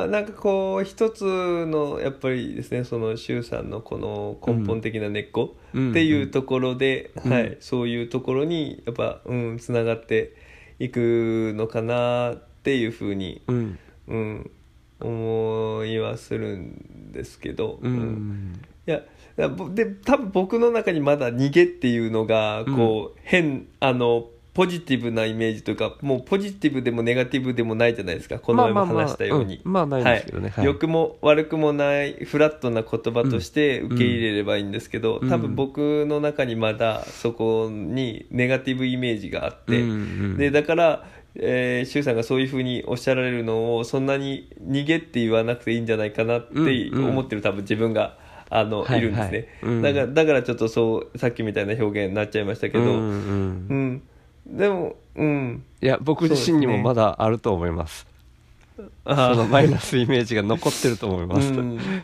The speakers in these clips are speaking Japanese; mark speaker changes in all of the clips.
Speaker 1: まあなんかこう一つのやっぱりですねその周さんのこの根本的な根っこっていうところで、
Speaker 2: うん。
Speaker 1: はい、そういうところにやっぱうんつながっていくのかなっていうふうに、
Speaker 2: うん。
Speaker 1: うん、思いはするんですけど、
Speaker 2: う
Speaker 1: うん。
Speaker 2: ん
Speaker 1: いやで多分僕の中にまだ逃げっていうのがこう、変あのポジティブなイメージというかもうポジティブでもネガティブでもないじゃないですか。この前も話したように。
Speaker 2: まあないですけどね、
Speaker 1: はい、良くも悪くもないフラットな言葉として受け入れればいいんですけど、
Speaker 2: うん。
Speaker 1: 多分僕の中にまだそこにネガティブイメージがあって、
Speaker 2: うんうん
Speaker 1: でだから、えー、周さんがそういうふうにおっしゃられるのをそんなに逃げって言わなくていいんじゃないかなって
Speaker 2: うんうん。
Speaker 1: 思ってる多分自分が。あの
Speaker 2: はい
Speaker 1: い。るんですね、
Speaker 2: はいうん。
Speaker 1: だからだからちょっとそうさっきみたいな表現になっちゃいましたけど、
Speaker 2: うん
Speaker 1: うん。
Speaker 2: うん
Speaker 1: でもうん。
Speaker 2: いや僕自身にもまだあると思います。
Speaker 1: あ
Speaker 2: そのマイナスイメージが残ってると思います、
Speaker 1: うん。
Speaker 2: だか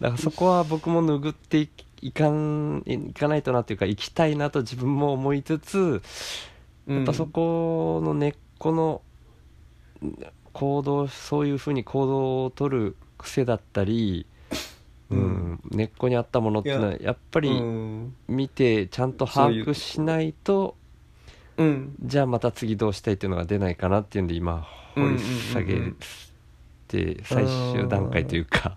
Speaker 2: らそこは僕も拭っていいかんいかないとなっていうか行きたいなと自分も思いつつやっぱそこの根っこの行動そういうふうに行動を取る癖だったり、うん。根っこにあったものっていうのはやっぱ
Speaker 1: う
Speaker 2: り
Speaker 1: ん。
Speaker 2: 見てちゃんと把握しないと
Speaker 1: うん。
Speaker 2: じゃあまた次どうしたいっていうのが出ないかなっていうんで今掘り下げ
Speaker 1: うんうんうん
Speaker 2: て最終段階というか。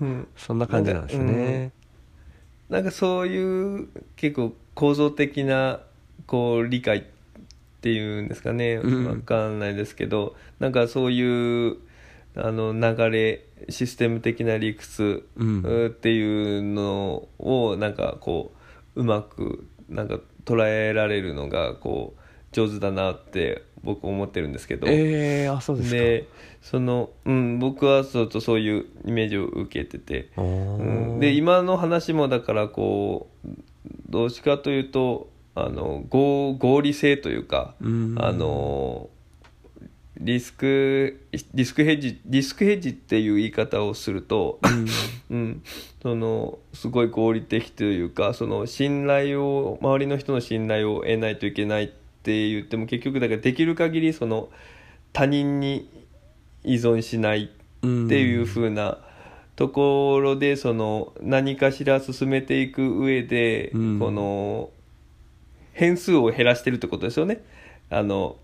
Speaker 1: うん。
Speaker 2: そんな感じなんですね。
Speaker 1: なんかそういう結構構造的なこう理解っていうんですかね。
Speaker 2: うん。
Speaker 1: わかんないですけど、なんかそういうあの流れシステム的な理屈
Speaker 2: うん。
Speaker 1: っていうのをなんかこううまくなんか捉えられるのがこう上手だなって僕思ってるんですけど。
Speaker 2: えー、あそうですか。
Speaker 1: でその、うん、僕はちょっとそういうイメージを受けてて、
Speaker 2: お
Speaker 1: うん
Speaker 2: ー
Speaker 1: で今の話もだからこうどっちかというとあの合合理性というか、
Speaker 2: うん
Speaker 1: あのリスクリスクヘッジリスクヘッジっていう言い方をすると、うん、そのすごい合理的というかその信頼を周りの人の信頼を得ないといけないって言っても結局だからできる限りその他人に依存しない
Speaker 2: うん
Speaker 1: っていう風なところでその何かしら進めていく上で、
Speaker 2: うん。
Speaker 1: この変数を減らしてるってことですよね。あの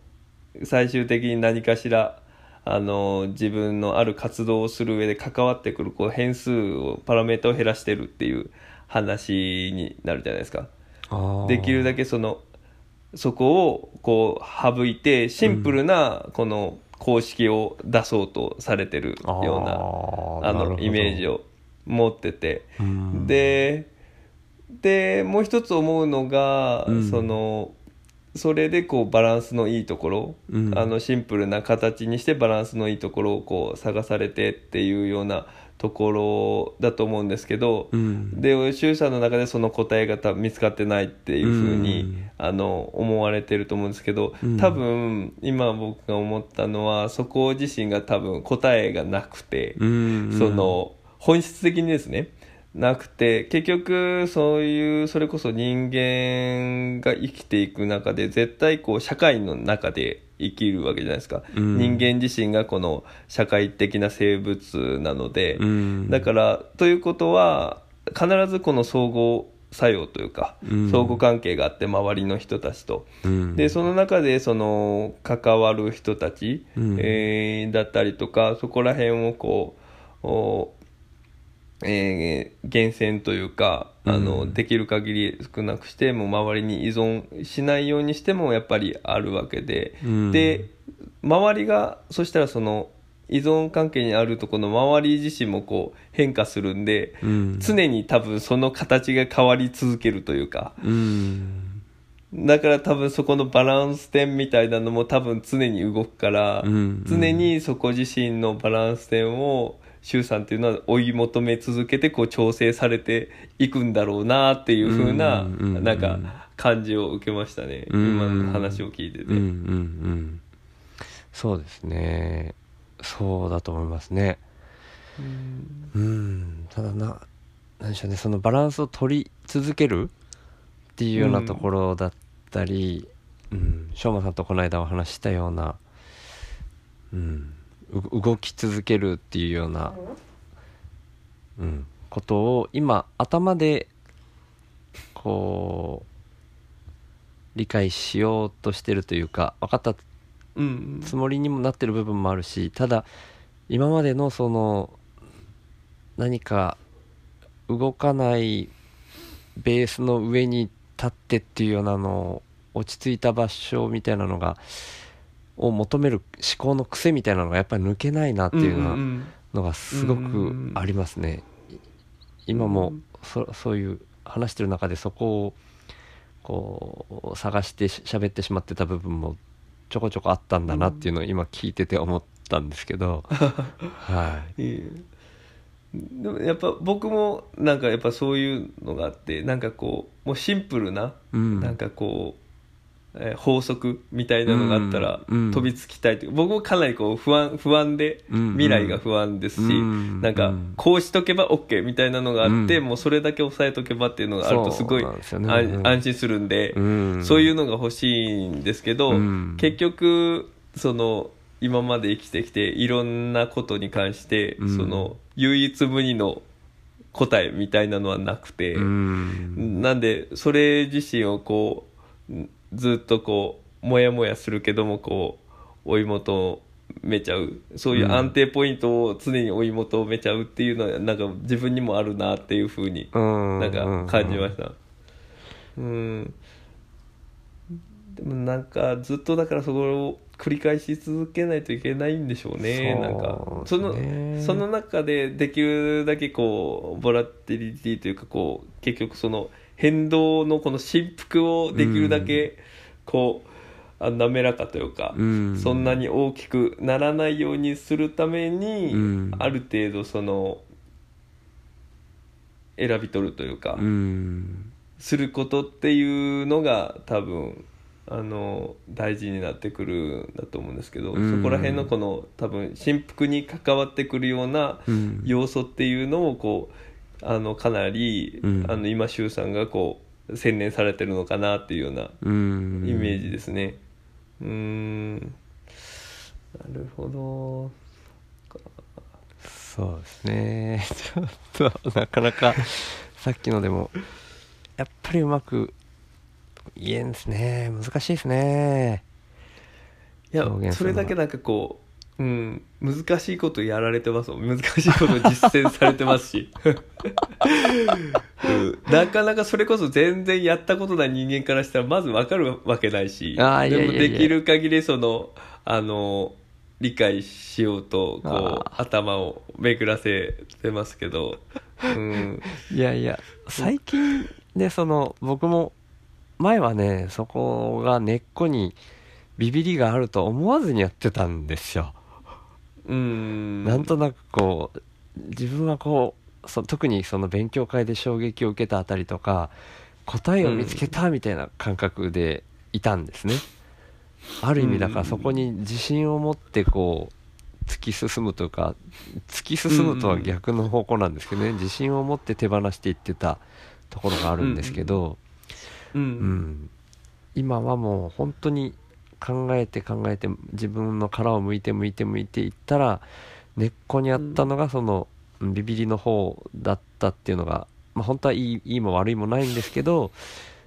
Speaker 1: 最終的に何かしらあの自分のある活動をする上で関わってくるこう変数をパラメータを減らしてるっていう話になるじゃないですか。できるだけそのそこをこう省いてシンプルなこの公式を出そうとされてるようなあのイメージ
Speaker 2: を、
Speaker 1: を持ってて。
Speaker 2: うん。
Speaker 1: ででもう一つ思うのが、
Speaker 2: うん。
Speaker 1: そのそれでこうバランスのいいところ、
Speaker 2: うん。
Speaker 1: あのシンプルな形にしてバランスのいいところをこう探されてっていうようなところだと思うんですけど、
Speaker 2: うん。
Speaker 1: で周さんの中でその答えが見つかってないっていうふうに、
Speaker 2: うん。
Speaker 1: あの思われてると思うんですけど、
Speaker 2: うん。
Speaker 1: 多分今僕が思ったのはそこ自身が多分答えがなくて、
Speaker 2: うん。
Speaker 1: その本質的にですねなくて結局そういうそれこそ人間が生きていく中で絶対こう社会の中で生きるわけじゃないですか、
Speaker 2: うん。
Speaker 1: 人間自身がこの社会的な生物なので、
Speaker 2: うん。
Speaker 1: だからということは必ずこの相互作用というか、
Speaker 2: うん。
Speaker 1: 相互関係があって周りの人たちと。
Speaker 2: うん。
Speaker 1: でその中でその関わる人たち、
Speaker 2: うん。
Speaker 1: えーだったりとかそこら辺をこうおえー厳選というかあの、
Speaker 2: うん。
Speaker 1: できる限り少なくしても周りに依存しないようにしてもやっぱりあるわけで、
Speaker 2: うん。
Speaker 1: で周りがそしたらその依存関係にあるところの周り自身もこう変化するんで、
Speaker 2: うん。
Speaker 1: 常に多分その形が変わり続けるというか。
Speaker 2: うん。
Speaker 1: だから多分そこのバランス点みたいなのも多分常に動くから、
Speaker 2: うん。
Speaker 1: 常にそこ自身のバランス点を周さんっていうのは追い求め続けてこう調整されていくんだろうなっていう風な、
Speaker 2: うんうんうん
Speaker 1: なんか感じを受けましたね、
Speaker 2: うん
Speaker 1: 今の話を聞いてて。
Speaker 2: うんうんうん。そうですね。そうだと思いますね。うん。ただな何でしょうね。そのバランスを取り続けるっていうようなところだったりうん。しょうまさんとこの間お話ししたようなうん。う動き続けるっていうような、うん、ことを今頭でこう理解しようとしてるというか分かったつもりにもなってる部分もあるしただ今までのその何か動かないベースの上に立ってっていうようなの落ち着いた場所みたいなのがを求める思考の癖みたいなのがやっぱり抜けないなっていうようなのがすごくありますね。今もそそういう話してる中でそこをこう探してし喋ってしまってた部分もちょこちょこあったんだなっていうのを今聞いてて思ったんですけど、はい。
Speaker 1: いえでもやっぱ僕もなんかやっぱそういうのがあってなんかこうもうシンプルな、
Speaker 2: うん。
Speaker 1: なんかこう、えー法則みたいなのがあったら
Speaker 2: うんうん。
Speaker 1: 飛びつきたいという。僕もかなりこう不安不安で
Speaker 2: うん
Speaker 1: 未来が不安ですし、
Speaker 2: うん
Speaker 1: なんか
Speaker 2: うん。
Speaker 1: こうしとけば OK みたいなのがあって、
Speaker 2: うん。
Speaker 1: もうそれだけ押さえとけばっていうのがあるとすごい安心するんで、
Speaker 2: うん。
Speaker 1: そういうのが欲しいんですけど、
Speaker 2: うん。
Speaker 1: 結局その今まで生きてきていろんなことに関して、
Speaker 2: うん。
Speaker 1: その唯一無二の答えみたいなのはなくて、
Speaker 2: うん。
Speaker 1: なんでそれ自身をこうんずっとこうモヤモヤするけどもこう追い求めちゃう。そういう安定ポイントを常に追い求めちゃうっていうのはなんか自分にもあるなっていうふうに
Speaker 2: うん
Speaker 1: なんか感じました。うん。でもなんかずっとだからそこを繰り返し続けないといけないんでしょうね
Speaker 2: そう
Speaker 1: なんか。そのその中でできるだけこうボラティリティというかこう結局その変動のこの振幅をできるだけこう、あ滑らかというか、
Speaker 2: うん。
Speaker 1: そんなに大きくならないようにするために、
Speaker 2: うん。
Speaker 1: ある程度その選び取るというか、
Speaker 2: うん。
Speaker 1: することっていうのが多分あの大事になってくるんだと思うんですけど、
Speaker 2: うん。
Speaker 1: そこら辺のこの多分振幅に関わってくるような
Speaker 2: うん。
Speaker 1: 要素っていうのをこうあのかなり、
Speaker 2: うん。
Speaker 1: あの今周さんがこう洗練されてるのかなっていうような
Speaker 2: うん。
Speaker 1: イメージですね。うーん。なるほど。
Speaker 2: そうですね。ちょっとなかなかさっきのでもやっぱりうまく言えんですね。難しいですね。
Speaker 1: いやそれだけなんかこう、うん、難しいことやられてますもん。難しいこと実践されてますし、うん、なかなかそれこそ全然やったことない人間からしたらまず分かるわけないし。でもできる限りそのあの理解しようとこう
Speaker 2: あ
Speaker 1: 頭を巡らせてますけど、うん、
Speaker 2: いやいや最近ねその僕も前はねそこが根っこにビビりがあると思わずにやってたんですよ、
Speaker 1: うん、
Speaker 2: なんとなくこう自分はこうそ特にその勉強会で衝撃を受けたあたりとか答えを見つけたみたいな感覚でいたんですね、ある意味だからそこに自信を持ってこう突き進むとか突き進むとは逆の方向なんですけどね。自信を持って手放していってたところがあるんですけど、
Speaker 1: うん。
Speaker 2: うん、今はもう本当に考えて考えて自分の殻を向いて向いて向いていったら根っこにあったのがそのうんビビりの方だったっていうのが、まあ、本当はいいいいも悪いもないんですけど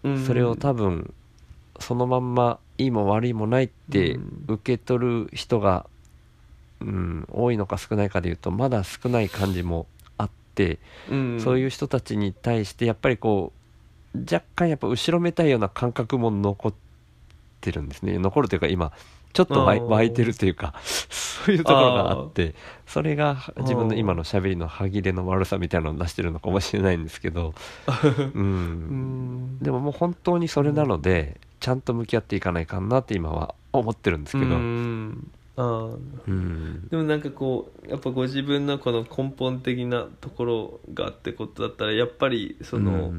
Speaker 1: うん。
Speaker 2: それを多分そのまんまいいも悪いもないって
Speaker 1: うん。
Speaker 2: 受け取る人が、うん、多いのか少ないかでいうとまだ少ない感じもあって。
Speaker 1: うん。
Speaker 2: そういう人たちに対してやっぱりこう若干やっぱ後ろめたいような感覚も残ってるんですね。残るというか今ちょっと湧いてるというか そういうところがあってそれが自分の今のしゃべりの歯切れの悪さみたいなのを出してるのかもしれないんですけど、う、
Speaker 1: うん。ん
Speaker 2: でももう本当にそれなのでちゃんと向き合っていかないかんなって今は思ってるんですけど、
Speaker 1: でもなんかこうやっぱご自分のこの根本的なところがってことだったらやっぱりその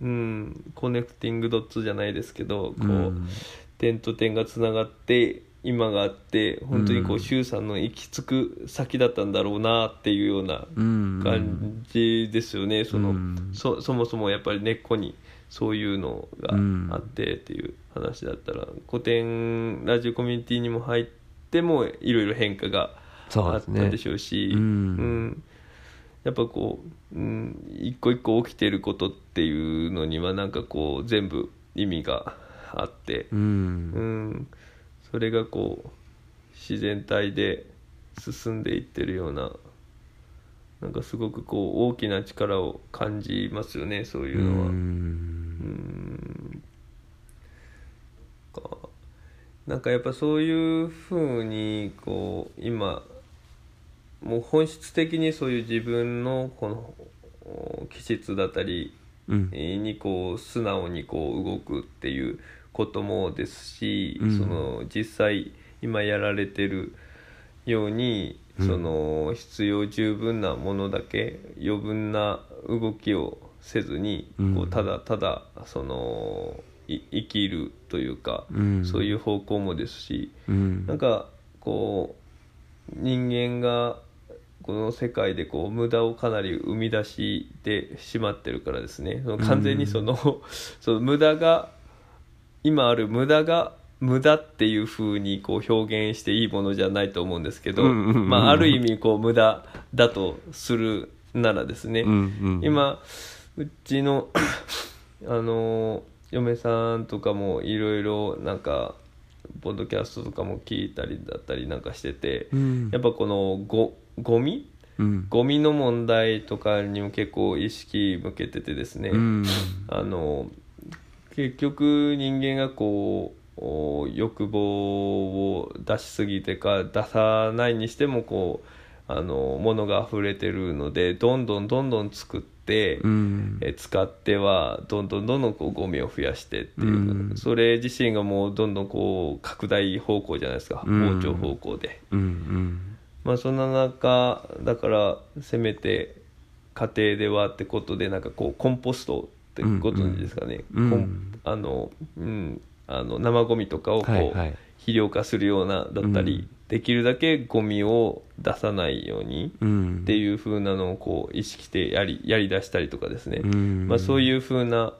Speaker 1: うん、コネクティングドッツじゃないですけどこう、
Speaker 2: うん
Speaker 1: 点と点がつながって今があって本当にこ
Speaker 2: う
Speaker 1: うん。周さんの行き着く先だったんだろうなっていうような
Speaker 2: うん。
Speaker 1: 感じですよね、その
Speaker 2: うん。
Speaker 1: そそもそもやっぱり根っこにそういうのがあってっていう話だったら古典ラジオコミュニティにも入ってもいろいろ変化があったでしょうし、
Speaker 2: うん。
Speaker 1: うん。やっぱこう、うん、一個一個起きてることっていうのにはなんかこう全部意味があって、
Speaker 2: う
Speaker 1: うん。ん、それがこう自然体で進んでいってるようななんかすごくこう大きな力を感じますよねそういうのは。
Speaker 2: うん。
Speaker 1: なんかやっぱそういうふうにこう今もう本質的にそういう自分のこのお気質だったり
Speaker 2: うん。
Speaker 1: にこう素直にこう動くっていうこともですし、
Speaker 2: うん。
Speaker 1: その実際今やられてるように、
Speaker 2: うん。
Speaker 1: その必要十分なものだけ余分な動きをせずに、
Speaker 2: うん。
Speaker 1: こうただただそのい生きるというか、
Speaker 2: うん。
Speaker 1: そういう方向もですし、
Speaker 2: うん。
Speaker 1: なんかこう人間がこの世界でこう無駄をかなり生み出してしまってるからですね。その完全にその,、その無駄が今ある無駄が無駄っていう風にこう表現していいものじゃないと思うんですけど、まあ、ある意味こう無駄だとするならですね、
Speaker 2: うんうん
Speaker 1: 今うちの あの嫁さんとかもいろいろなんかポッドキャストとかも聞いたりだったりなんかしてて、
Speaker 2: うん。
Speaker 1: やっぱこのゴゴミ？
Speaker 2: うん。
Speaker 1: ゴミの問題とかにも結構意識向けててですね、
Speaker 2: うん。
Speaker 1: あの結局人間がこうお欲望を出しすぎてか出さないにしてもこうあの物が溢れてるのでどんどんどんどん作って、
Speaker 2: うん。
Speaker 1: え使ってはどんどんどんどんこうゴミを増やしてっていう、
Speaker 2: うん。
Speaker 1: それ自身がもうどんどんこう拡大方向じゃないですか、
Speaker 2: うん。
Speaker 1: 膨張方向で。
Speaker 2: うん。うん。
Speaker 1: まあそんな中だからせめて家庭ではってことでなんかこうコンポストってご存知ですかね、
Speaker 2: うん。
Speaker 1: コンあのうん。あの生ゴミとかをこう、
Speaker 2: はいはい。
Speaker 1: 肥料化するようなだったり、
Speaker 2: うん。
Speaker 1: できるだけゴミを出さないように
Speaker 2: うん。
Speaker 1: っていう風なのをこう意識してやりやりだしたりとかですね、
Speaker 2: うん。
Speaker 1: まあ、そういう風な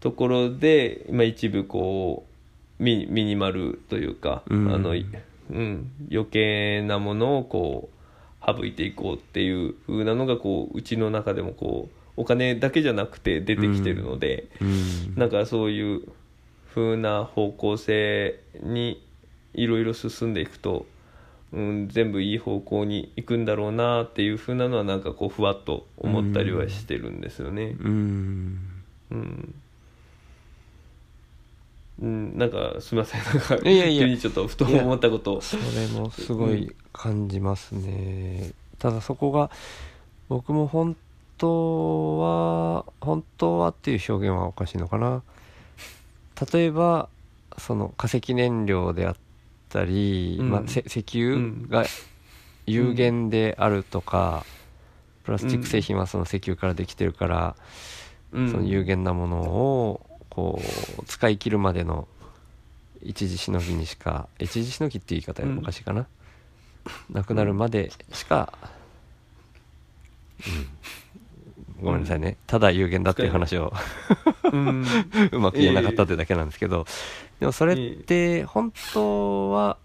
Speaker 1: ところで、まあ、一部こうミミニマルというか、
Speaker 2: うん。
Speaker 1: あのいうん、余計なものをこう省いていこうっていう風なのがこううちの中でもこうお金だけじゃなくて出てきてるので、
Speaker 2: うん。
Speaker 1: なんかそういう風な方向性にいろいろ進んでいくと、うん、全部いい方向に行くんだろうなっていう風なのはなんかこうふわっと思ったりはしてるんですよね。
Speaker 2: うん。
Speaker 1: うん。うん、なんかすみません。なんか
Speaker 2: いやいや。
Speaker 1: 急にちょっとふと思ったこと。を
Speaker 2: それもすごい感じますね、ただそこが僕も本当は本当はっていう表現はおかしいのかな。例えばその化石燃料であったり、
Speaker 1: うん。
Speaker 2: まあ、せ石油が有限であるとか、プラスチック製品はその石油からできてるから、
Speaker 1: うん。
Speaker 2: その有限なものをこう使い切るまでの一時しのぎにしか一時しのぎっていう言い方はおかしいかな、なくなるまでしか、うんごめんなさいね。ただ有限だっていう話を
Speaker 1: うん。
Speaker 2: うまく言えなかったってだけなんですけど。でもそれって本当は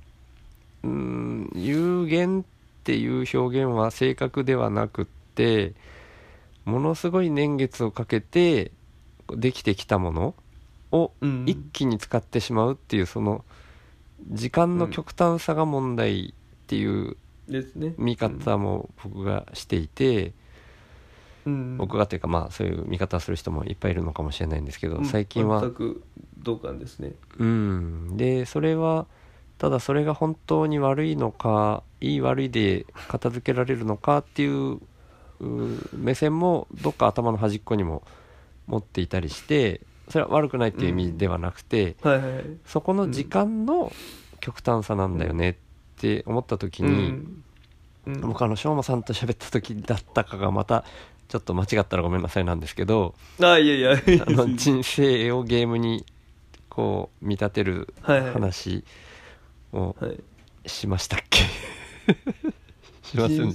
Speaker 2: うん有限っていう表現は正確ではなくってものすごい年月をかけてできてきたものを
Speaker 1: うん。
Speaker 2: 一気に使ってしまうっていうその時間の極端さが問題っていう見方も僕がしていて、
Speaker 1: うん
Speaker 2: 僕がというかまあそういう見方をする人もいっぱいいるのかもしれないんですけど、
Speaker 1: うん。
Speaker 2: 最近は。
Speaker 1: 全く同感ですね。
Speaker 2: うん。でそれはただそれが本当に悪いのかいい悪いで片付けられるのかっていうう目線もどっか頭の端っこにも持っていたりしてそれは悪くないっていう意味ではなくて、
Speaker 1: はいはいはい。
Speaker 2: そこの時間の極端さなんだよねって思った時に、
Speaker 1: うん。うん。
Speaker 2: 僕あのしょうまさんと喋った時だったかがまたちょっと間違ったらごめんなさいなんですけど
Speaker 1: あいやいや
Speaker 2: あの人生をゲームにこう見立てる話を
Speaker 1: はい。
Speaker 2: しましたっけ？しません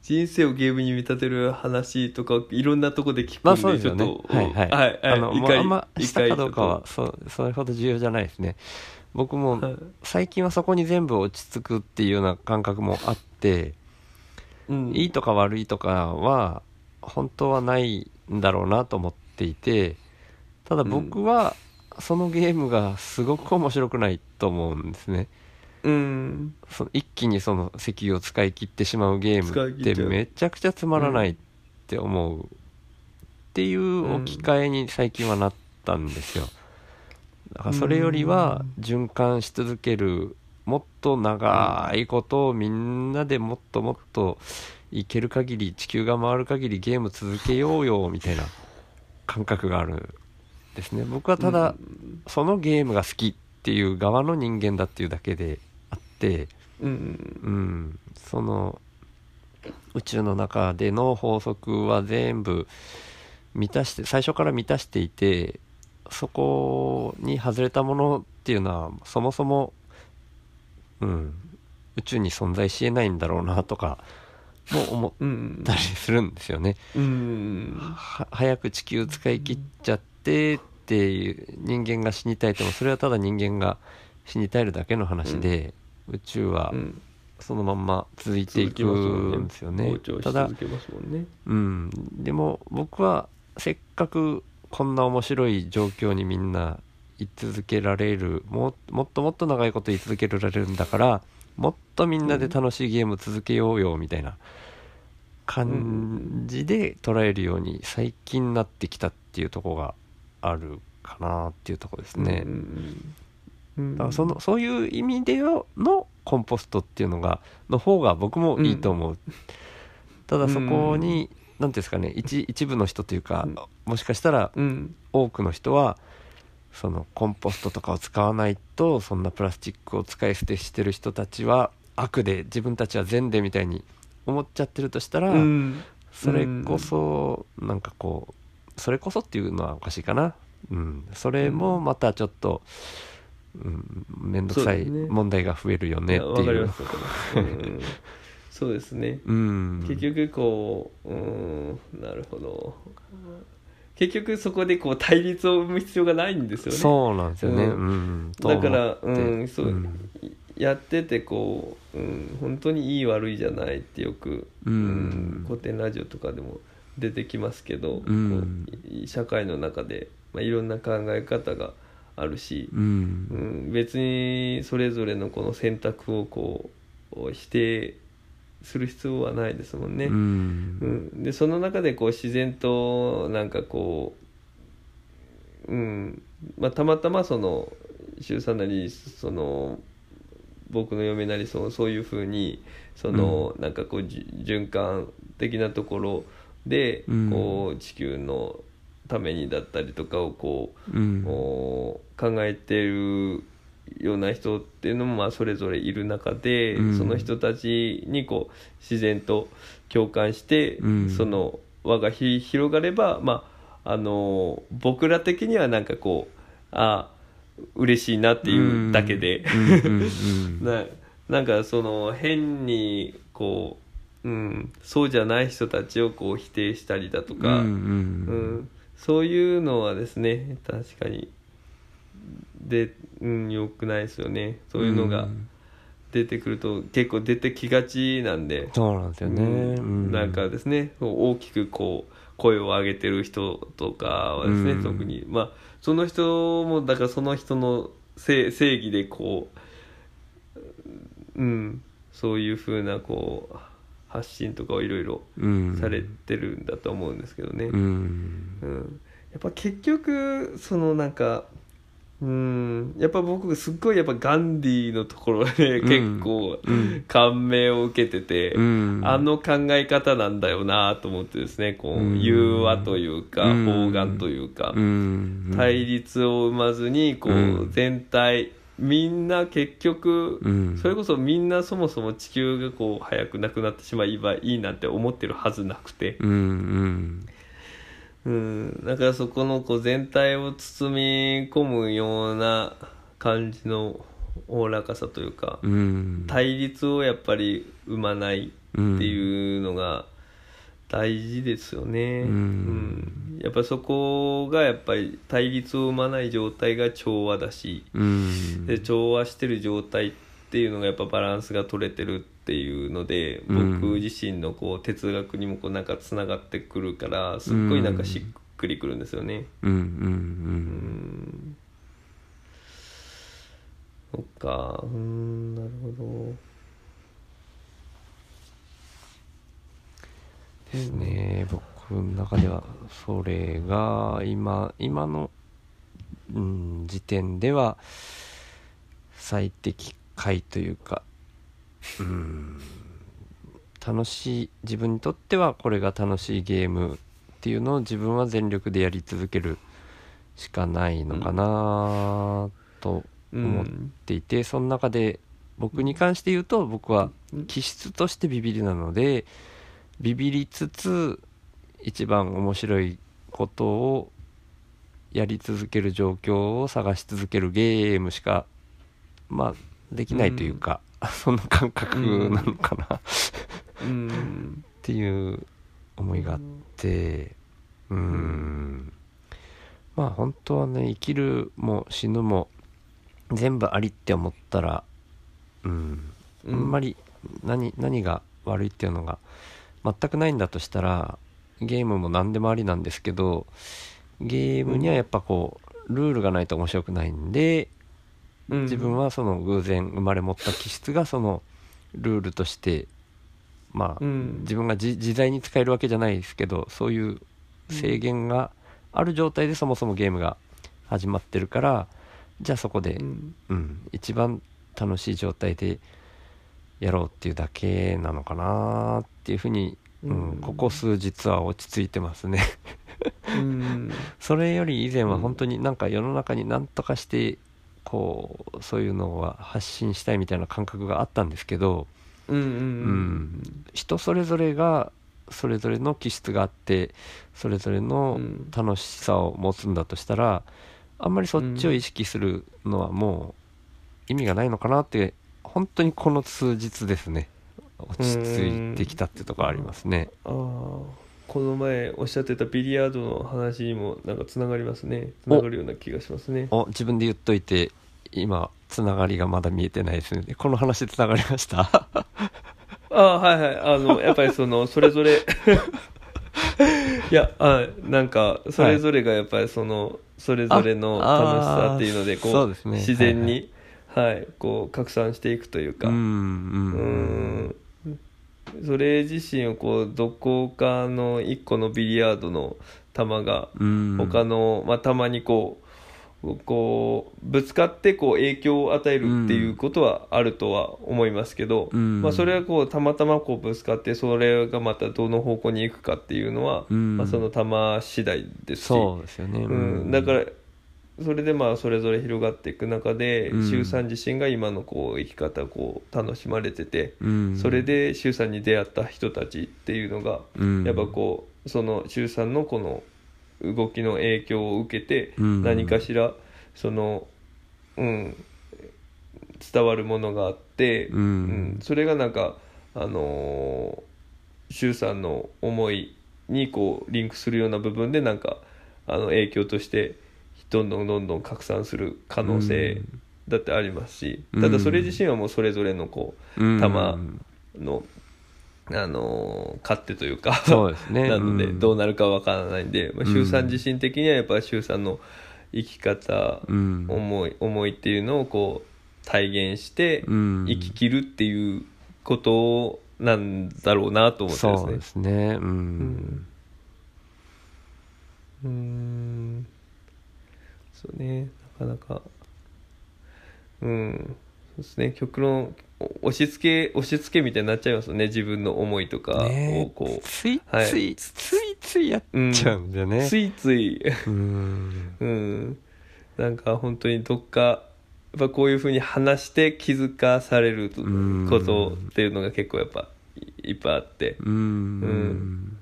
Speaker 1: 人生をゲームに見立てる話とかいろんなとこで聞くんで、
Speaker 2: まあそうですよね。
Speaker 1: ちょっと。
Speaker 2: はいはい、
Speaker 1: はい
Speaker 2: あのもうあんましたかどうかはそうそれほど重要じゃないですね。僕も
Speaker 1: はい。
Speaker 2: 最近はそこに全部落ち着くっていうような感覚もあって
Speaker 1: うん。
Speaker 2: いいとか悪いとかは本当はないんだろうなと思っていてただ僕はそのゲームがすごく面白くないと思うんですね。
Speaker 1: うん。
Speaker 2: その一気にその石油を使い切ってしまうゲームってめちゃくちゃつまらないって思うっていう置き換えに最近はなったんですよ。だからそれよりは循環し続けるもっと長いことをみんなでもっともっといける限り地球が回る限りゲーム続けようよみたいな感覚があるですね。僕はただ、そのゲームが好きっていう側の人間だっていうだけであって
Speaker 1: うん。
Speaker 2: うん。その宇宙の中での法則は全部満たして最初から満たしていてそこに外れたものっていうのはそもそも、うん、宇宙に存在しえないんだろうなとかも思
Speaker 1: うん
Speaker 2: ったりするんですよね。
Speaker 1: うん。
Speaker 2: は早く地球使い切っちゃってっていう人間が死にたいともそれはただ人間が死にたいるだけの話で、宇宙は
Speaker 1: うん。
Speaker 2: そのまんま続いていく
Speaker 1: ん
Speaker 2: ですよね。ただうん、でも僕はせっかくこんな面白い状況にみんな居続けられるももっともっと長いこと居続けられるんだからもっとみんなで楽しいゲーム続けようよみたいな感じで捉えるように最近なってきたっていうところがあるかなっていうところですね。だからそのそういう意味でのコンポストっていうのがの方が僕もいいと思う、ただそこに何ていうんですかね一一部の人というか、
Speaker 1: うん。
Speaker 2: もしかしたら
Speaker 1: うん。
Speaker 2: 多くの人はそのコンポストとかを使わないとそんなプラスチックを使い捨てしてる人たちは悪で自分たちは善でみたいに思っちゃってるとしたら、
Speaker 1: うん。
Speaker 2: それこそなんかこうそれこそっていうのはおかしいかな、うん、それもまたちょっと、うん、面倒くさい問題が増えるよねって
Speaker 1: い
Speaker 2: う。
Speaker 1: そうですね。
Speaker 2: うん。
Speaker 1: 結局こううん。なるほど結局そこでこう対立を生む必要がないんですよね。
Speaker 2: そうなんですよね、
Speaker 1: う
Speaker 2: うん。と
Speaker 1: だからうんそう、
Speaker 2: ん。
Speaker 1: やっててこう、うん、本当にいい悪いじゃないってよく、
Speaker 2: うん。
Speaker 1: 古典ラジオとかでも出てきますけど、
Speaker 2: うん。
Speaker 1: こうい社会の中で、まあ、いろんな考え方があるし、
Speaker 2: う
Speaker 1: うんん、別にそれぞれのこの選択をこう否定する必要はないですもんね。
Speaker 2: うん。
Speaker 1: うん、でその中でこう自然となんかこう、うん。まあ、たまたまその周さんなりその僕の嫁なりそのそういうふうにその、なんかこうじ循環的なところで、
Speaker 2: うん。
Speaker 1: こう地球のためにだったりとかをこう、
Speaker 2: うん。
Speaker 1: 考えてるような人っていうのもまあそれぞれいる中で、
Speaker 2: うん。
Speaker 1: その人たちにこう自然と共感して、
Speaker 2: うん。
Speaker 1: その輪がひ広がれば、まあ、あの僕ら的にはなんかこうあ嬉しいなっていうだけで、ななんかその変にこう、うん、そうじゃない人たちをこう否定したりだとか。
Speaker 2: うん、
Speaker 1: そういうのはですね確かにで、うん、よくないですよね。そういうのが
Speaker 2: ん。
Speaker 1: 出てくると結構出てきがちなんで、
Speaker 2: そうなんですよね、
Speaker 1: うん。なんかですね大きくこう声を上げてる人とかはですね、
Speaker 2: うん。
Speaker 1: 特に。まあその人もだからその人の正正義でこう、うん、そういうふうなこう発信とかをいろいろ
Speaker 2: うん。
Speaker 1: されてるんだと思うんですけどね。
Speaker 2: うん。
Speaker 1: うん、やっぱ結局そのなんかうん。やっぱ僕すっごいやっぱガンディのところで
Speaker 2: うん。
Speaker 1: 結構
Speaker 2: うん。
Speaker 1: 感銘を受けてて、
Speaker 2: うん。
Speaker 1: あの考え方なんだよなと思ってですねこ
Speaker 2: う
Speaker 1: うん。融和というか
Speaker 2: うん。
Speaker 1: 方眼というか
Speaker 2: うん。
Speaker 1: 対立を生まずにこ
Speaker 2: う
Speaker 1: うん。全体みんな結局
Speaker 2: うん。
Speaker 1: それこそみんなそもそも地球がこう早くなくなってしまえばいいなんて思ってるはずなくて。
Speaker 2: うんうん。
Speaker 1: うん、だからそこのこう全体を包み込むような感じのおおらかさというか、
Speaker 2: うん。
Speaker 1: 対立をやっぱり生まない、いうのが大事ですよね、
Speaker 2: うん。
Speaker 1: うん。やっぱそこがやっぱり対立を生まない状態が調和だし、
Speaker 2: うん。
Speaker 1: で調和してる状態っていうのがやっぱバランスが取れてるっていうので
Speaker 2: うん。
Speaker 1: 僕自身のこう哲学にもこうなんかつながってくるからすっごいなんかしっくりくるんですよね。
Speaker 2: うん。うん。う
Speaker 1: うん。んそっか。うんなるほ
Speaker 2: ですね。僕の中ではそれが今今の、うん、時点では最適解というかうん楽しい自分にとってはこれが楽しいゲームっていうのを自分は全力でやり続けるしかないのかなと
Speaker 1: ど。
Speaker 2: 思っていて、その中で僕に関して言うと僕は気質としてビビりなのでビビりつつ一番面白いことをやり続ける状況を探し続けるゲームしかまあできないというか、そんな感覚なのかな、っ
Speaker 1: うん。
Speaker 2: ていう思いがあってうん。まあ本当はね生きるも死ぬも全部ありって思ったらうん。あんまり何何が悪いっていうのが全くないんだとしたらゲームも何でもありなんですけどゲームにはやっぱこうルールがないと面白くないんで
Speaker 1: うん
Speaker 2: 自分はその偶然生まれ持った気質がそのルールとしてまあ
Speaker 1: うん。
Speaker 2: 自分が自自在に使えるわけじゃないですけどそういう制限がある状態でそもそもゲームが始まってるからじゃあそこで
Speaker 1: うん。
Speaker 2: うん、一番楽しい状態でやろうっていうだけなのかなっていうふうに、うん
Speaker 1: うん。
Speaker 2: ここ数日は落ち着いてますね。
Speaker 1: うん。
Speaker 2: それより以前は本当になんか世の中に何とかしてこうそういうのは発信したいみたいな感覚があったんですけど、
Speaker 1: うんう
Speaker 2: うん。ん、人それぞれがそれぞれの気質があってそれぞれの
Speaker 1: うん。
Speaker 2: 楽しさを持つんだとしたらあんまりそっちを意識するのはもう意味がないのかなって本当にこの数日ですね。落ち着いてきたってとこありますね。
Speaker 1: ああこの前おっしゃってたビリヤードの話にもなんかつながりますね。つながるような気がしますね。
Speaker 2: お自分で言っといて今つながりがまだ見えてないですね。この話つながりました？
Speaker 1: ああはいはい。あのやっぱりそのそれぞれ。いやあなんかそれぞれがやっぱりそのそれぞれの
Speaker 2: あ
Speaker 1: 楽しさっていうのでこ
Speaker 2: そうね。
Speaker 1: 自然にはいこう拡散していくというか。
Speaker 2: うん
Speaker 1: それ自身をこうどこかの一個のビリヤードの球が
Speaker 2: うん。
Speaker 1: 他の、まあ、たまにこうこうぶつかってこう影響を与えるっていうことはあるとは思いますけど、
Speaker 2: うん。
Speaker 1: まあ、それはこうたまたまこうぶつかってそれがまたどの方向に行くかっていうのは、
Speaker 2: うん。
Speaker 1: まあ、その球次第ですし。
Speaker 2: そうですよね。
Speaker 1: うん、だからそれでまあそれぞれ広がっていく中で
Speaker 2: うん。
Speaker 1: 周さん自身が今のこう生き方をこう楽しまれてて、
Speaker 2: うん。
Speaker 1: それで周さんに出会った人たちっていうのが、
Speaker 2: うん。
Speaker 1: やっぱこうその周さんのこの動きの影響を受けて
Speaker 2: うん。
Speaker 1: 何かしらそのうん伝わるものがあって、
Speaker 2: うん。
Speaker 1: うんそれがなんかあのー周さんの思いにこうリンクするような部分でなんかあの影響としてどんどんどんどん拡散する可能性だってありますし、
Speaker 2: うん
Speaker 1: ただそれ自身はもうそれぞれのこう
Speaker 2: うん。
Speaker 1: 玉の、あのー勝手というか
Speaker 2: そうですね。
Speaker 1: なので
Speaker 2: うん。
Speaker 1: どうなるかわからないんで、まあ、
Speaker 2: うん。
Speaker 1: 周さん自身的にはやっぱ周さんの生き方、
Speaker 2: うん。
Speaker 1: 思い思いっていうのをこう体現して
Speaker 2: うん。
Speaker 1: 生き切るっていうことなんだろうなと思ってですね。
Speaker 2: そうで。すね。うん、
Speaker 1: ん。うーんそうね。なかなか。うん。そうですね。極論お押し付け押し付けみたいになっちゃいますよね。自分の思いとかを
Speaker 2: ね
Speaker 1: こ
Speaker 2: ついつい、
Speaker 1: はい。
Speaker 2: ついついやっちゃうんだよ
Speaker 1: う、
Speaker 2: ね
Speaker 1: ついつい。
Speaker 2: うん。
Speaker 1: うん。なんか本当にどっかやっぱこういうふうに話して気づかされる
Speaker 2: うん。
Speaker 1: ことっていうのが結構やっぱいいっぱいあって。
Speaker 2: うん。うん。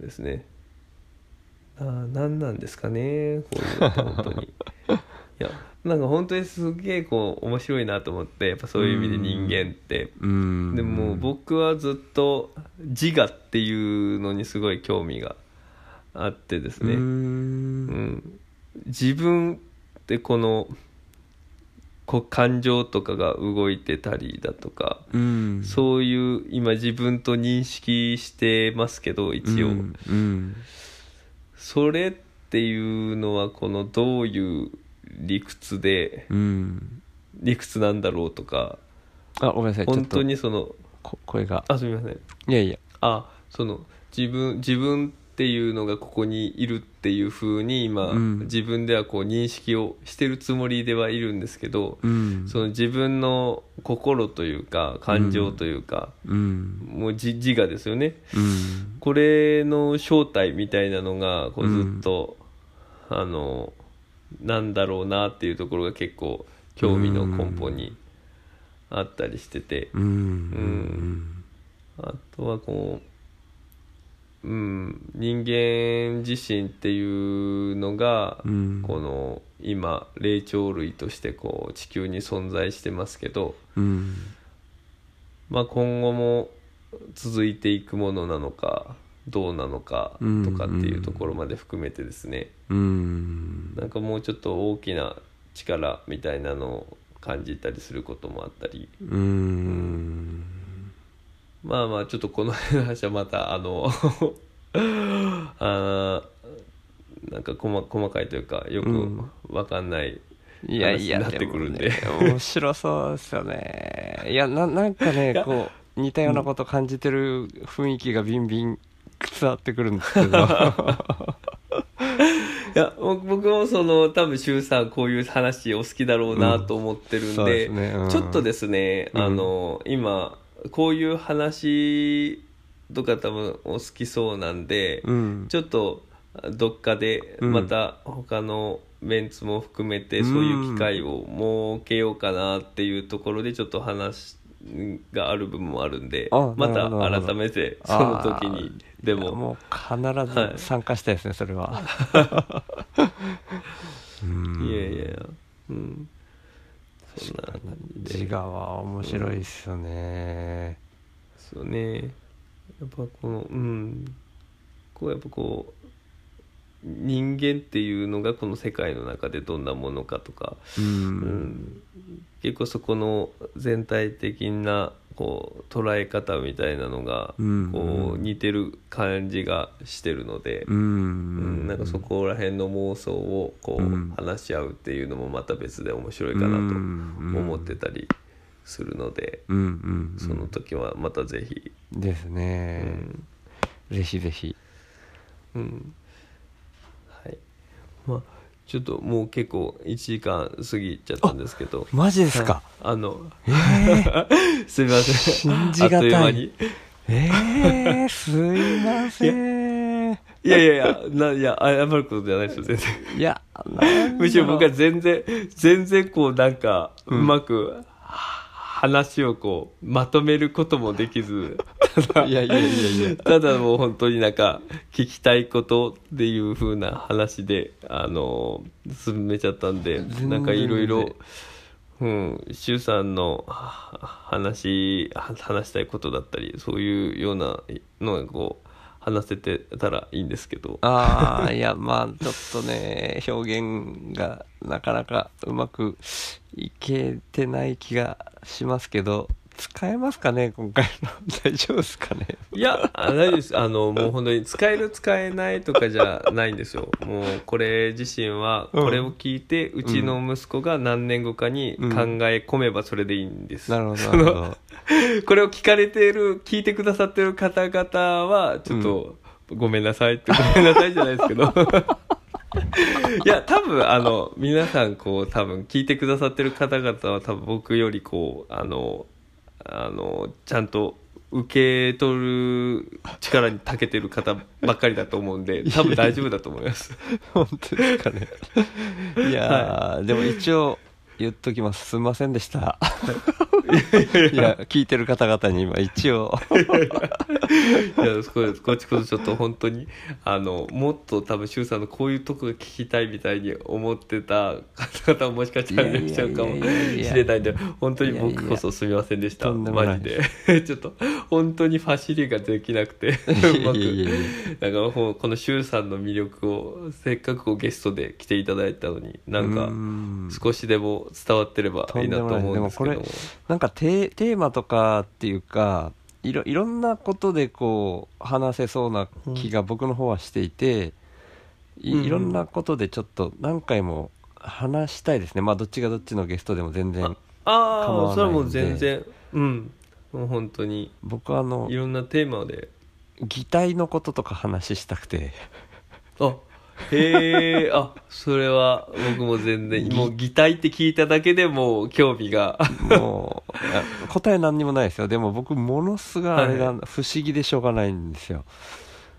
Speaker 1: ですねあー何なんですかねこういうのって本当に。いやなんか本当にすげえこう面白いなと思ってやっぱそういう意味で人間って、
Speaker 2: うん。
Speaker 1: でも僕はずっと自我っていうのにすごい興味があってですね、
Speaker 2: う
Speaker 1: うんん。自分ってこのこう感情とかが動いてたりだとか、
Speaker 2: うん。
Speaker 1: そういう今自分と認識してますけど一応、
Speaker 2: うん。うん
Speaker 1: それっていうのはこのどういう理屈で
Speaker 2: うん。
Speaker 1: 理屈なんだろうとか
Speaker 2: あごめんなさい
Speaker 1: 本
Speaker 2: と。
Speaker 1: 当にその
Speaker 2: こ声が。
Speaker 1: あすみません。
Speaker 2: いやいや。
Speaker 1: あその自分自分っていうのがここにいるっていう風に今、
Speaker 2: うん。
Speaker 1: 自分ではこう認識をしてるつもりではいるんですけど、
Speaker 2: うん。
Speaker 1: その自分の心というか感情というか、
Speaker 2: うん。
Speaker 1: もう自自我ですよね。
Speaker 2: うん。
Speaker 1: これの正体みたいなのがこうずっと、あのなんだろうなっていうところが結構興味の根本にあったりしてて、
Speaker 2: うん。うん。
Speaker 1: あとはこう、うん、人間自身っていうのが、
Speaker 2: うん。
Speaker 1: この今霊長類としてこう地球に存在してますけど、
Speaker 2: うん。
Speaker 1: まあ、今後も続いていくものなのかどうなのかとかっていうところまで含めてですね、
Speaker 2: うん。
Speaker 1: なんかもうちょっと大きな力みたいなのを感じたりすることもあったり。
Speaker 2: うん
Speaker 1: まあまあちょっとこの話はまたあの あーなんか細細かいというかよ
Speaker 2: うん。
Speaker 1: くわかんない
Speaker 2: いやいや
Speaker 1: 話になってくるんで。
Speaker 2: もね面白そうですよね。いやななんかね
Speaker 1: や。
Speaker 2: こう似たようなこと感じてる雰囲気がビンビン伝わってくるんですけど。
Speaker 1: いや僕僕もその多分周さんこういう話お好きだろうなと思ってるん
Speaker 2: そう
Speaker 1: で,、
Speaker 2: ですね。うん。
Speaker 1: ちょっとですね、
Speaker 2: うん
Speaker 1: あの今こういう話とか多分お好きそうなんで、
Speaker 2: うん。
Speaker 1: ちょっとどっかで
Speaker 2: うん。
Speaker 1: また他のメンツも含めてそういう機会を設けようかなっていうところでちょっと話がある部分もあるんで
Speaker 2: あ
Speaker 1: また改めてその時にでも。
Speaker 2: もう必
Speaker 1: はい
Speaker 2: ず参加したいですね、それは。
Speaker 1: いやいやうんそんな感じで
Speaker 2: 自我は面白いですよね
Speaker 1: そうね。やっぱこのうん。こうやっぱこう人間っていうのがこの世界の中でどんなものかとか
Speaker 2: うん、
Speaker 1: うん。結構そこの全体的なこう捉え方みたいなのが
Speaker 2: うん。
Speaker 1: こう似てる感じがしてるので、
Speaker 2: うん。
Speaker 1: うん。なんかそこら辺の妄想をこ
Speaker 2: う
Speaker 1: 話し合うっていうのもまた別で面白いかなと思ってたりするので、
Speaker 2: うん。うん。うん
Speaker 1: その時はまたぜひ、
Speaker 2: です
Speaker 1: う
Speaker 2: ね、
Speaker 1: ん。
Speaker 2: ぜひぜひ。
Speaker 1: うん。はいまあちょっともう結構1時間過ぎちゃったんですけど。
Speaker 2: マジですか、
Speaker 1: あの
Speaker 2: えー、
Speaker 1: すみません。
Speaker 2: 信じがたい。
Speaker 1: あっという間に。
Speaker 2: えー、すいません。
Speaker 1: いやいやいやないや謝ることじゃないですよ全然。
Speaker 2: いや
Speaker 1: むしろ僕は全然全然こうなんかう
Speaker 2: うん
Speaker 1: まく、話をこうまとめることもできず
Speaker 2: いやいやいやいや。
Speaker 1: ただもう本当になんか聞きたいことっていう風な話であの進めちゃったんでなんかいろいろうん周さんのは話は話したいことだったりそういうようなのがこう話せてたらいいんですけど。
Speaker 2: ああいやまあちょっとね表現がなかなかうまくいけてない気がしますけど使えますかね今回の大丈夫ですかね
Speaker 1: いや、あ大丈夫です。あの、もう本当に使える使えないとかじゃないんですよ。もうこれ自身は、
Speaker 2: うん
Speaker 1: これを聞いて、うちの息子が何年後かに考え込めばそれでいいんです。
Speaker 2: なるほどなるほど
Speaker 1: これを聞かれている、聞いてくださってる方々は、ちょっと、ごめんなさいって、ごめんなさいじゃないですけど。いや、多分、あの、皆さん、こう、多分、聞いてくださってる方々は、多分、僕より、こう、あの、あの、ちゃんと、受け取る力に長けてる方ばっかりだと思うんで、多分大丈夫だと思います。
Speaker 2: 本当ですかね。いやー、でも一応言っときます。すみませんでしたいや聞いてる方々に今一応。
Speaker 1: いやすごいこっちこそちょっと本当にあのもっと多分周さんのこういうとこが聞きたいみたいに思ってた方々ももしかしたらいらっしゃるかもしれないんで本当に僕こそすみませんでした。マジでちょっと本当にファシリができなくて うまく。だからこの周さんの魅力をせっかくゲストで来ていただいたのになん
Speaker 2: う
Speaker 1: か
Speaker 2: ん。
Speaker 1: 少しでも伝わってればいいなと思うんですけども
Speaker 2: なんかテテーマとかっていうかいろいろんなことでこう話せそうな気が僕の方はしていて、い
Speaker 1: うん。
Speaker 2: いろんなことでちょっと何回も話したいですね。まあどっちがどっちのゲストでも全然構
Speaker 1: あ
Speaker 2: わないんで。
Speaker 1: あそれはもう全然。うん。もう本当に。
Speaker 2: 僕はあの
Speaker 1: いろんなテーマで。
Speaker 2: 擬態のこととか話したくて。
Speaker 1: あへえあそれは僕も全然もう擬態って聞いただけでもう興味が。
Speaker 2: もう答え何にもないですよ。でも僕ものすごいあれが
Speaker 1: は
Speaker 2: 不思議でしょうがないんですよ、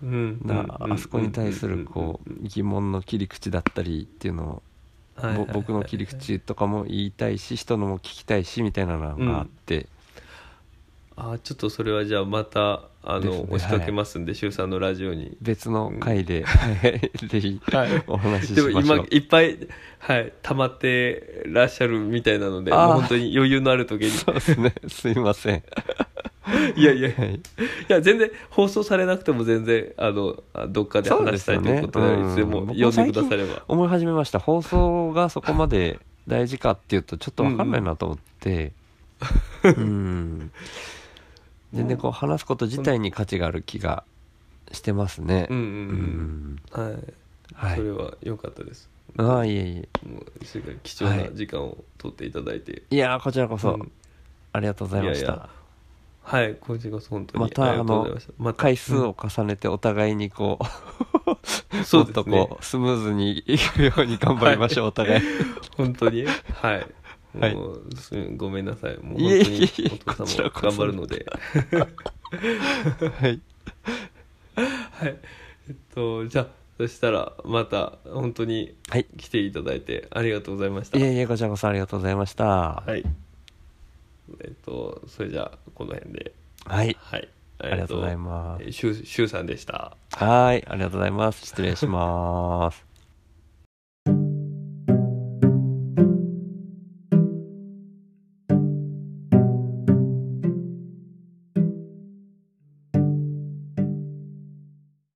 Speaker 1: うん
Speaker 2: なあそこに対するこう疑問の切り口だったりっていうのを僕の切り口とかも言いたいし人のも聞きたいしみたいなのがあって、
Speaker 1: あちょっとそれはじゃあまたあ
Speaker 2: ですね
Speaker 1: の押しかけますんで周さんのラジオに。
Speaker 2: 別の回で、はい。ぜひ
Speaker 1: はい。
Speaker 2: お話し
Speaker 1: でも今
Speaker 2: しましょう。
Speaker 1: いっぱいはい溜まってらっしゃるみたいなのでもう本当に余裕のある時に。
Speaker 2: そうですね。すいません。
Speaker 1: いやいや。い
Speaker 2: はい。
Speaker 1: や全然放送されなくても全然あのあどっかで話したいということで
Speaker 2: そうですよね。
Speaker 1: いつでも
Speaker 2: うん
Speaker 1: 呼んでくだされば。
Speaker 2: 思い始めました。放送がそこまで大事かっていうとちょっと分かんないなと思って。うん全然こう話すこと自体に価値がある気がしてますね。
Speaker 1: うん。う
Speaker 2: うん
Speaker 1: うん。はい、
Speaker 2: はい。
Speaker 1: それは良かったです。
Speaker 2: ああいえいえ。
Speaker 1: もうすごい貴重な時間を取っていただいて、
Speaker 2: いやーこちらこそ、
Speaker 1: うん。
Speaker 2: ありがとうございました。
Speaker 1: いやいや。はいこちらこそ本当に
Speaker 2: また
Speaker 1: ありがとうございました。また。
Speaker 2: 回数を重ねてお互いにこう、
Speaker 1: うんそうです
Speaker 2: と こうスムーズにいくように頑張りましょう、お互い。
Speaker 1: 本当に。はい
Speaker 2: はい。
Speaker 1: もうすごめんなさい。もう本当にお父さんも頑張るので。
Speaker 2: はい。
Speaker 1: はい。えっとじゃあそしたらまた本当に
Speaker 2: はい。
Speaker 1: 来ていただいてありがとうございました。
Speaker 2: いえいえこちらこそありがとうございました。は
Speaker 1: はい。えっとそれじゃあこの辺で。
Speaker 2: い、
Speaker 1: はい。
Speaker 2: ありがとうございます。
Speaker 1: すしゅうしゅうさんでした。
Speaker 2: はい。ありがとうございます。失礼します